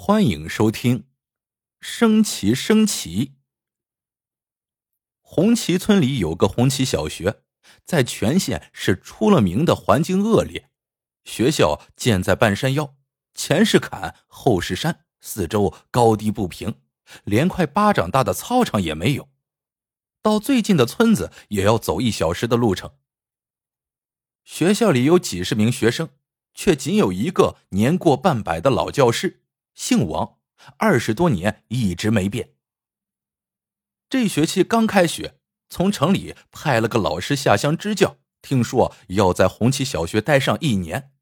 欢迎收听《升旗升旗》。红旗村里有个红旗小学，在全县是出了名的环境恶劣。学校建在半山腰，前是坎，后是山，四周高低不平，连块巴掌大的操场也没有。到最近的村子也要走一小时的路程。学校里有几十名学生，却仅有一个年过半百的老教师。姓王，二十多年一直没变。这学期刚开学，从城里派了个老师下乡支教，听说要在红旗小学待上一年。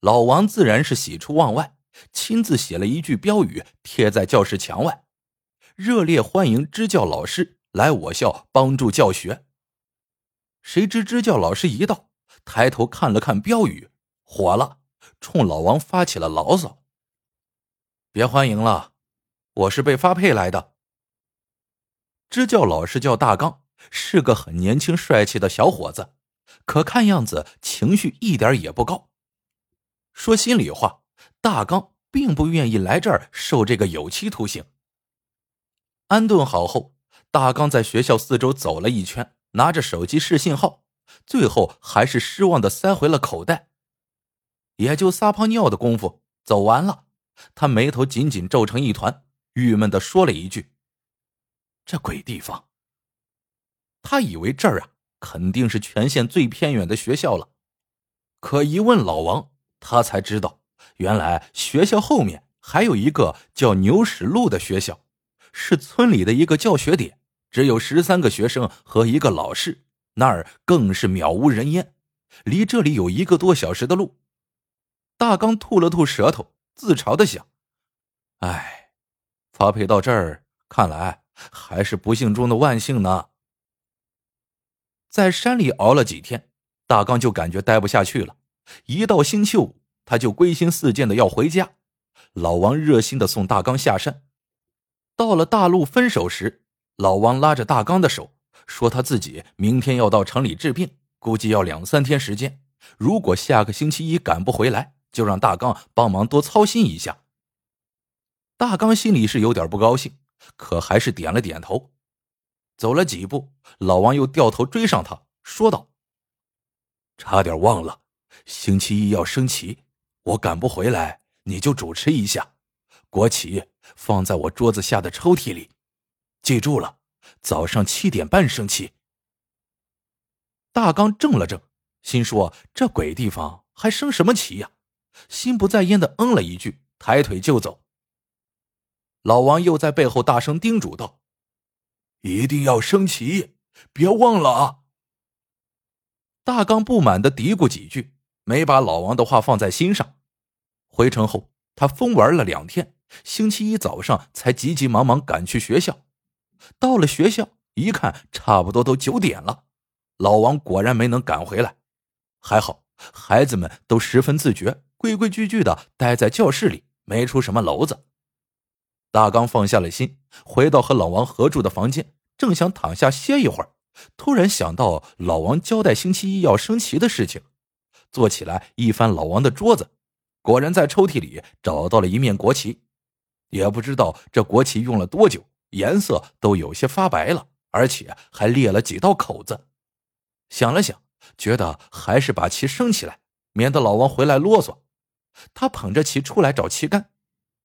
老王自然是喜出望外，亲自写了一句标语贴在教室墙外，热烈欢迎支教老师来我校帮助教学。谁知支教老师一到，抬头看了看标语，火了，冲老王发起了牢骚。别欢迎了，我是被发配来的。支教老师叫大刚，是个很年轻帅气的小伙子，可看样子情绪一点也不高。说心里话，大刚并不愿意来这儿受这个有期徒刑。安顿好后，大刚在学校四周走了一圈，拿着手机试信号，最后还是失望的塞回了口袋。也就撒泡尿的功夫，走完了。他眉头紧紧皱成一团，郁闷的说了一句：“这鬼地方。”他以为这儿啊肯定是全县最偏远的学校了，可一问老王，他才知道，原来学校后面还有一个叫牛屎路的学校，是村里的一个教学点，只有十三个学生和一个老师，那儿更是渺无人烟，离这里有一个多小时的路。大刚吐了吐舌头。自嘲的想：“哎，发配到这儿，看来还是不幸中的万幸呢。”在山里熬了几天，大刚就感觉待不下去了。一到星期五，他就归心似箭的要回家。老王热心的送大刚下山。到了大路分手时，老王拉着大刚的手，说他自己明天要到城里治病，估计要两三天时间。如果下个星期一赶不回来，就让大刚帮忙多操心一下。大刚心里是有点不高兴，可还是点了点头。走了几步，老王又掉头追上他，说道：“差点忘了，星期一要升旗，我赶不回来，你就主持一下。国旗放在我桌子下的抽屉里，记住了，早上七点半升旗。”大刚怔了怔，心说：“这鬼地方还升什么旗呀？”心不在焉的嗯了一句，抬腿就走。老王又在背后大声叮嘱道：“一定要升旗，别忘了啊！”大刚不满的嘀咕几句，没把老王的话放在心上。回城后，他疯玩了两天，星期一早上才急急忙忙赶去学校。到了学校，一看，差不多都九点了。老王果然没能赶回来，还好孩子们都十分自觉。规规矩矩的待在教室里，没出什么娄子。大刚放下了心，回到和老王合住的房间，正想躺下歇一会儿，突然想到老王交代星期一要升旗的事情，坐起来一翻老王的桌子，果然在抽屉里找到了一面国旗。也不知道这国旗用了多久，颜色都有些发白了，而且还裂了几道口子。想了想，觉得还是把旗升起来，免得老王回来啰嗦。他捧着旗出来找旗杆，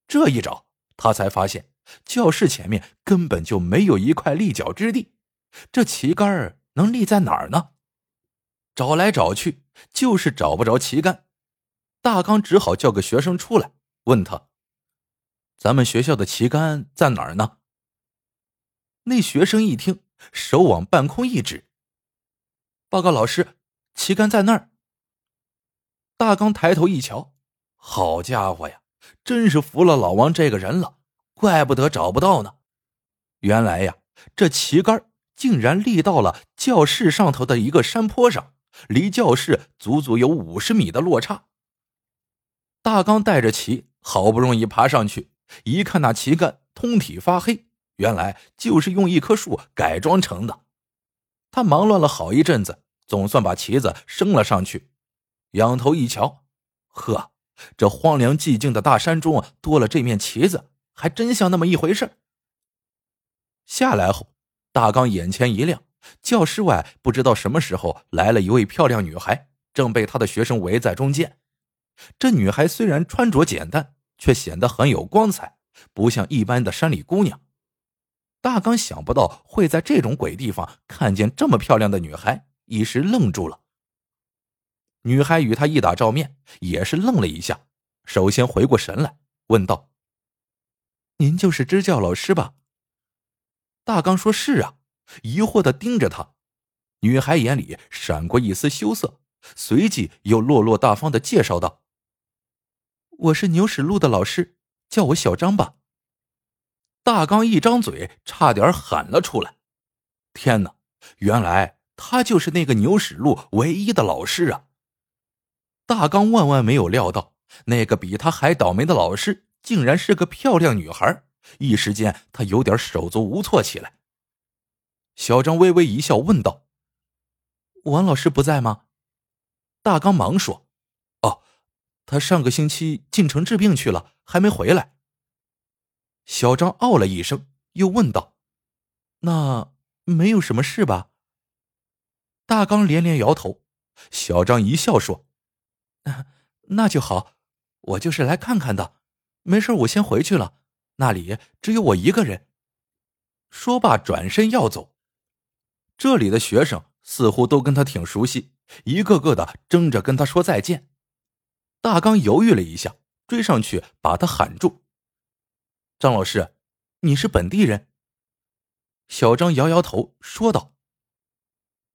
这一找，他才发现教室前面根本就没有一块立脚之地，这旗杆能立在哪儿呢？找来找去，就是找不着旗杆。大刚只好叫个学生出来，问他：“咱们学校的旗杆在哪儿呢？”那学生一听，手往半空一指：“报告老师，旗杆在那儿。”大刚抬头一瞧。好家伙呀，真是服了老王这个人了，怪不得找不到呢。原来呀，这旗杆竟然立到了教室上头的一个山坡上，离教室足足有五十米的落差。大刚带着旗，好不容易爬上去，一看那旗杆通体发黑，原来就是用一棵树改装成的。他忙乱了好一阵子，总算把旗子升了上去，仰头一瞧，呵。这荒凉寂静的大山中啊多了这面旗子，还真像那么一回事。下来后，大刚眼前一亮，教室外不知道什么时候来了一位漂亮女孩，正被他的学生围在中间。这女孩虽然穿着简单，却显得很有光彩，不像一般的山里姑娘。大刚想不到会在这种鬼地方看见这么漂亮的女孩，一时愣住了。女孩与他一打照面，也是愣了一下，首先回过神来，问道：“您就是支教老师吧？”大刚说是啊，疑惑的盯着他。女孩眼里闪过一丝羞涩，随即又落落大方的介绍道：“我是牛屎路的老师，叫我小张吧。”大刚一张嘴，差点喊了出来：“天哪！原来他就是那个牛屎路唯一的老师啊！”大刚万万没有料到，那个比他还倒霉的老师竟然是个漂亮女孩。一时间，他有点手足无措起来。小张微微一笑，问道：“王老师不在吗？”大刚忙说：“哦，他上个星期进城治病去了，还没回来。”小张哦了一声，又问道：“那没有什么事吧？”大刚连连摇头。小张一笑说。那就好，我就是来看看的，没事，我先回去了。那里只有我一个人。说罢，转身要走。这里的学生似乎都跟他挺熟悉，一个个的争着跟他说再见。大刚犹豫了一下，追上去把他喊住：“张老师，你是本地人？”小张摇摇头说道：“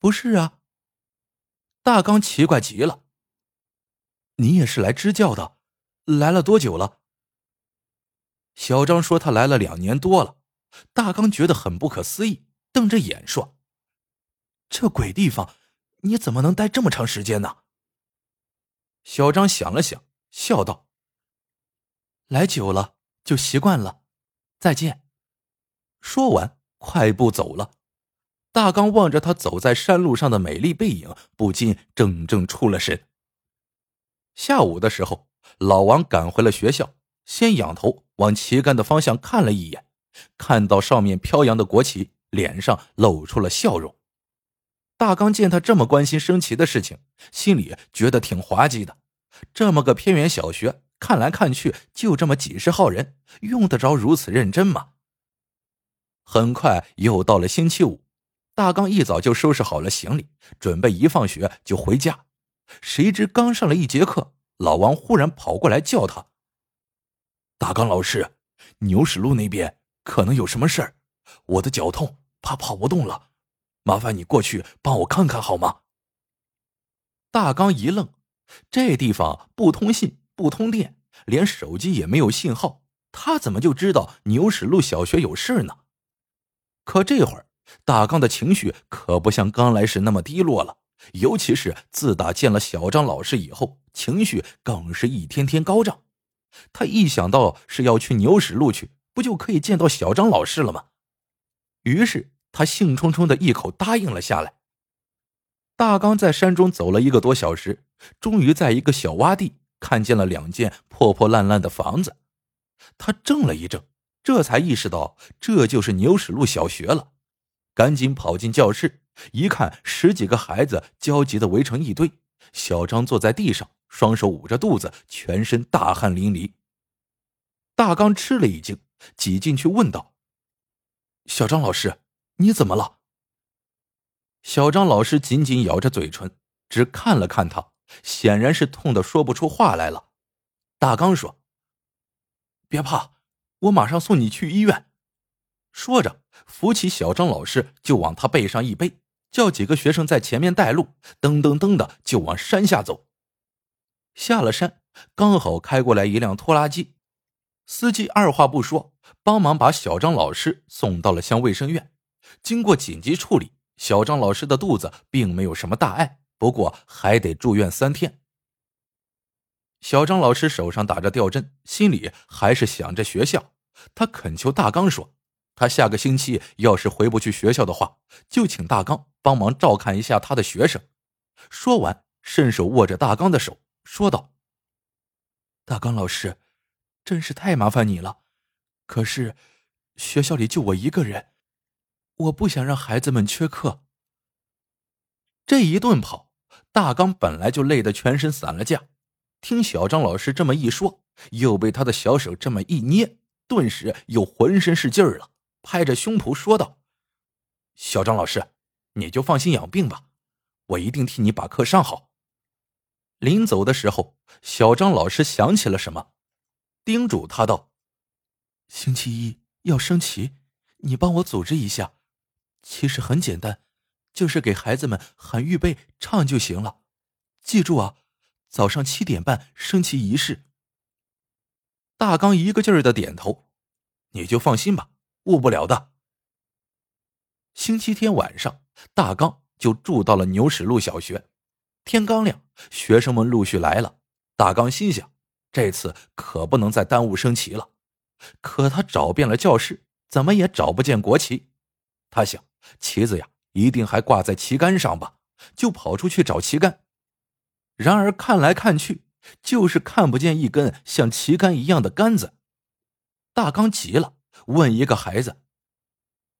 不是啊。”大刚奇怪极了。你也是来支教的，来了多久了？小张说他来了两年多了。大刚觉得很不可思议，瞪着眼说：“这鬼地方，你怎么能待这么长时间呢？”小张想了想，笑道：“来久了就习惯了。再见。”说完，快步走了。大刚望着他走在山路上的美丽背影，不禁怔怔出了神。下午的时候，老王赶回了学校，先仰头往旗杆的方向看了一眼，看到上面飘扬的国旗，脸上露出了笑容。大刚见他这么关心升旗的事情，心里觉得挺滑稽的。这么个偏远小学，看来看去就这么几十号人，用得着如此认真吗？很快又到了星期五，大刚一早就收拾好了行李，准备一放学就回家。谁知刚上了一节课，老王忽然跑过来叫他：“大刚老师，牛屎路那边可能有什么事儿，我的脚痛，怕跑不动了，麻烦你过去帮我看看好吗？”大刚一愣，这地方不通信，不通电，连手机也没有信号，他怎么就知道牛屎路小学有事呢？可这会儿，大刚的情绪可不像刚来时那么低落了。尤其是自打见了小张老师以后，情绪更是一天天高涨。他一想到是要去牛屎路去，不就可以见到小张老师了吗？于是他兴冲冲的一口答应了下来。大刚在山中走了一个多小时，终于在一个小洼地看见了两间破破烂烂的房子。他怔了一怔，这才意识到这就是牛屎路小学了，赶紧跑进教室。一看，十几个孩子焦急的围成一堆。小张坐在地上，双手捂着肚子，全身大汗淋漓。大刚吃了一惊，挤进去问道：“小张老师，你怎么了？”小张老师紧紧咬着嘴唇，只看了看他，显然是痛的说不出话来了。大刚说：“别怕，我马上送你去医院。”说着，扶起小张老师就往他背上一背。叫几个学生在前面带路，噔噔噔的就往山下走。下了山，刚好开过来一辆拖拉机，司机二话不说，帮忙把小张老师送到了乡卫生院。经过紧急处理，小张老师的肚子并没有什么大碍，不过还得住院三天。小张老师手上打着吊针，心里还是想着学校。他恳求大刚说。他下个星期要是回不去学校的话，就请大刚帮忙照看一下他的学生。说完，伸手握着大刚的手，说道：“大刚老师，真是太麻烦你了。可是学校里就我一个人，我不想让孩子们缺课。这一顿跑，大刚本来就累得全身散了架，听小张老师这么一说，又被他的小手这么一捏，顿时又浑身是劲儿了，拍着胸脯说道：“小张老师，你就放心养病吧，我一定替你把课上好。”临走的时候，小张老师想起了什么，叮嘱他道：“星期一要升旗，你帮我组织一下。其实很简单，就是给孩子们喊预备唱就行了。记住啊，早上七点半升旗仪式。”大刚一个劲儿的点头：“你就放心吧，误不了的。”星期天晚上，大刚就住到了牛屎路小学。天刚亮，学生们陆续来了。大刚心想，这次可不能再耽误升旗了。可他找遍了教室，怎么也找不见国旗。他想，旗子呀，一定还挂在旗杆上吧，就跑出去找旗杆。然而看来看去，就是看不见一根像旗杆一样的杆子。大刚急了，问一个孩子：“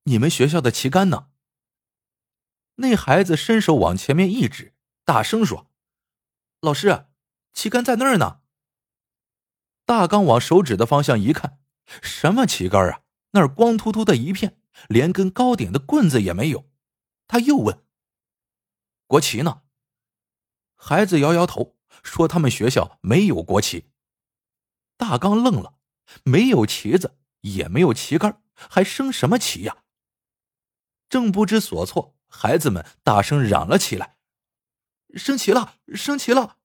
你们学校的旗杆呢？”那孩子伸手往前面一指。大声说：“老师，旗杆在那儿呢。”大刚往手指的方向一看，什么旗杆啊？那儿光秃秃的一片，连根高点的棍子也没有。他又问：“国旗呢？”孩子摇摇头，说：“他们学校没有国旗。”大刚愣了，没有旗子，也没有旗杆，还升什么旗呀？正不知所措，孩子们大声嚷了起来。升旗了，升旗了！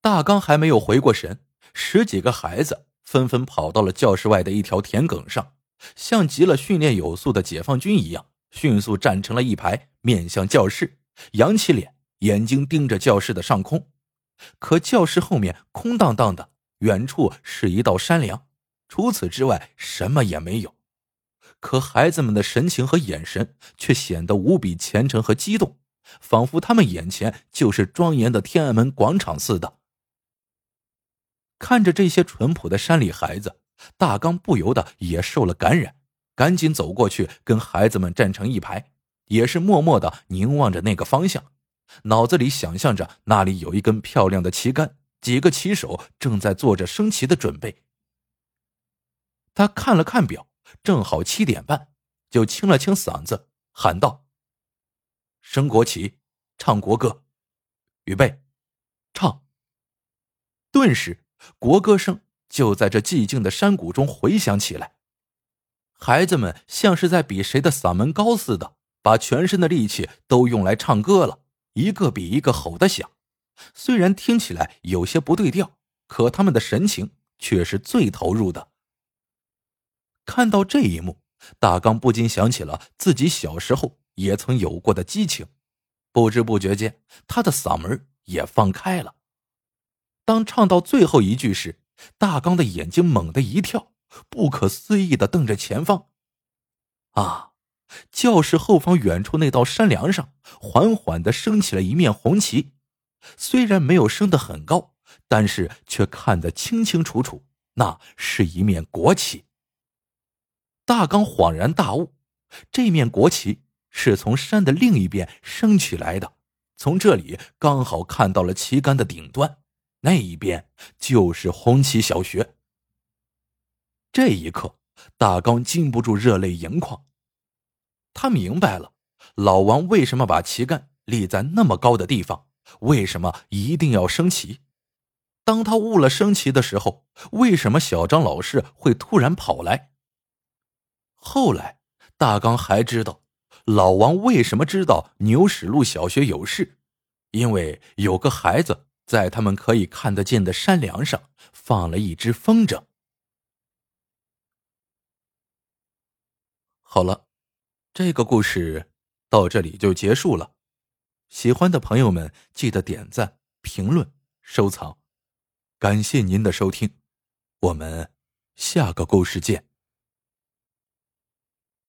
大刚还没有回过神，十几个孩子纷纷跑到了教室外的一条田埂上，像极了训练有素的解放军一样，迅速站成了一排，面向教室，扬起脸，眼睛盯着教室的上空。可教室后面空荡荡的，远处是一道山梁，除此之外什么也没有。可孩子们的神情和眼神却显得无比虔诚和激动。仿佛他们眼前就是庄严的天安门广场似的。看着这些淳朴的山里孩子，大刚不由得也受了感染，赶紧走过去跟孩子们站成一排，也是默默的凝望着那个方向，脑子里想象着那里有一根漂亮的旗杆，几个旗手正在做着升旗的准备。他看了看表，正好七点半，就清了清嗓子喊道。升国旗，唱国歌，预备，唱。顿时，国歌声就在这寂静的山谷中回响起来。孩子们像是在比谁的嗓门高似的，把全身的力气都用来唱歌了，一个比一个吼得响。虽然听起来有些不对调，可他们的神情却是最投入的。看到这一幕，大刚不禁想起了自己小时候。也曾有过的激情，不知不觉间，他的嗓门也放开了。当唱到最后一句时，大刚的眼睛猛地一跳，不可思议的瞪着前方。啊！教室后方远处那道山梁上，缓缓的升起了一面红旗，虽然没有升得很高，但是却看得清清楚楚，那是一面国旗。大刚恍然大悟，这面国旗。是从山的另一边升起来的，从这里刚好看到了旗杆的顶端，那一边就是红旗小学。这一刻，大刚禁不住热泪盈眶。他明白了，老王为什么把旗杆立在那么高的地方，为什么一定要升旗。当他误了升旗的时候，为什么小张老师会突然跑来？后来，大刚还知道。老王为什么知道牛屎路小学有事？因为有个孩子在他们可以看得见的山梁上放了一只风筝。好了，这个故事到这里就结束了。喜欢的朋友们记得点赞、评论、收藏，感谢您的收听，我们下个故事见。